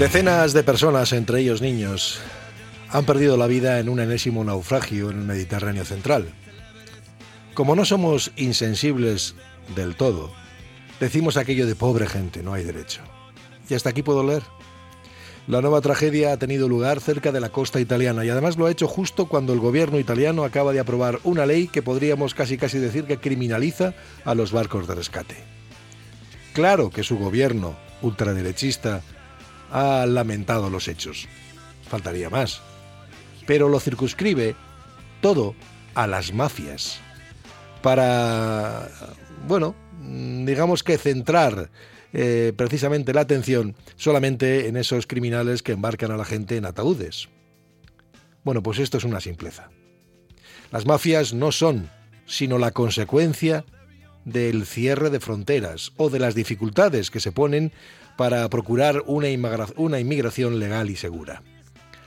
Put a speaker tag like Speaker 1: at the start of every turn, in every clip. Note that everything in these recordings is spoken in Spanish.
Speaker 1: Decenas de personas, entre ellos niños, han perdido la vida en un enésimo naufragio en el Mediterráneo central. Como no somos insensibles del todo, decimos aquello de pobre gente, no hay derecho. Y hasta aquí puedo leer. La nueva tragedia ha tenido lugar cerca de la costa italiana y además lo ha hecho justo cuando el gobierno italiano acaba de aprobar una ley que podríamos casi casi decir que criminaliza a los barcos de rescate. Claro que su gobierno ultraderechista ha lamentado los hechos. Faltaría más. Pero lo circunscribe todo a las mafias. Para, bueno, digamos que centrar eh, precisamente la atención solamente en esos criminales que embarcan a la gente en ataúdes. Bueno, pues esto es una simpleza. Las mafias no son sino la consecuencia del cierre de fronteras o de las dificultades que se ponen para procurar una, inmigración legal y segura.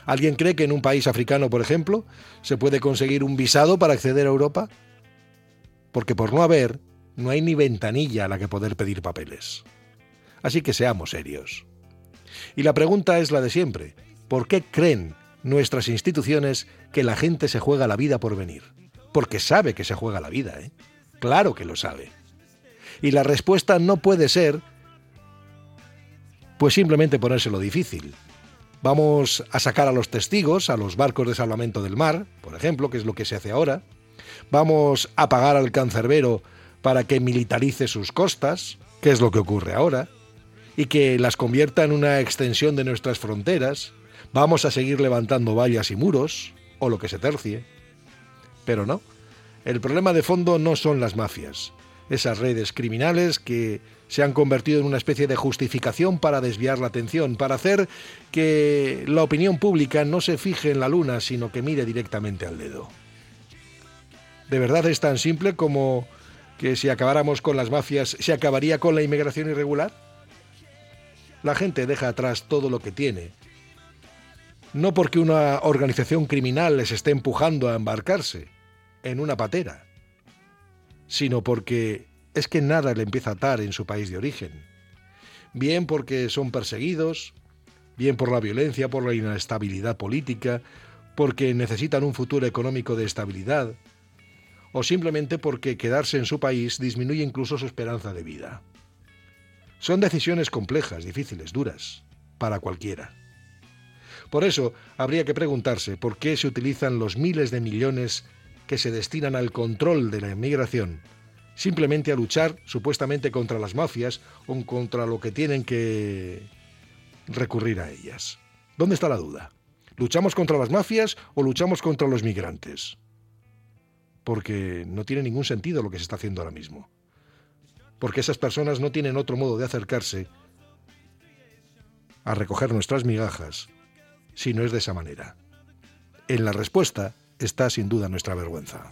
Speaker 1: ¿Alguien cree que en un país africano, por ejemplo, se puede conseguir un visado para acceder a Europa? Porque por no haber, no hay ni ventanilla a la que poder pedir papeles. Así que seamos serios. Y la pregunta es la de siempre. ¿Por qué creen nuestras instituciones que la gente se juega la vida por venir? Porque sabe que se juega la vida, ¿eh? Claro que lo sabe. Y la respuesta no puede ser pues simplemente ponérselo difícil. Vamos a sacar a los testigos, a los barcos de salvamento del mar, por ejemplo, que es lo que se hace ahora. Vamos a pagar al cancerbero para que militarice sus costas, que es lo que ocurre ahora, y que las convierta en una extensión de nuestras fronteras. Vamos a seguir levantando vallas y muros, o lo que se tercie. Pero no, el problema de fondo no son las mafias, esas redes criminales que se han convertido en una especie de justificación para desviar la atención, para hacer que la opinión pública no se fije en la luna, sino que mire directamente al dedo. ¿De verdad es tan simple como que si acabáramos con las mafias, se acabaría con la inmigración irregular? La gente deja atrás todo lo que tiene. No porque una organización criminal les esté empujando a embarcarse en una patera, sino porque es que nada le empieza a atar en su país de origen. Bien porque son perseguidos, bien por la violencia, por la inestabilidad política, porque necesitan un futuro económico de estabilidad, o simplemente porque quedarse en su país disminuye incluso su esperanza de vida. Son decisiones complejas, difíciles, duras, para cualquiera. Por eso habría que preguntarse por qué se utilizan los miles de millones que se destinan al control de la inmigración simplemente a luchar supuestamente contra las mafias o contra lo que tienen que recurrir a ellas. ¿Dónde está la duda? ¿Luchamos contra las mafias o luchamos contra los migrantes? Porque no tiene ningún sentido lo que se está haciendo ahora mismo. Porque esas personas no tienen otro modo de acercarse a recoger nuestras migajas si no es de esa manera. En la respuesta está sin duda nuestra vergüenza.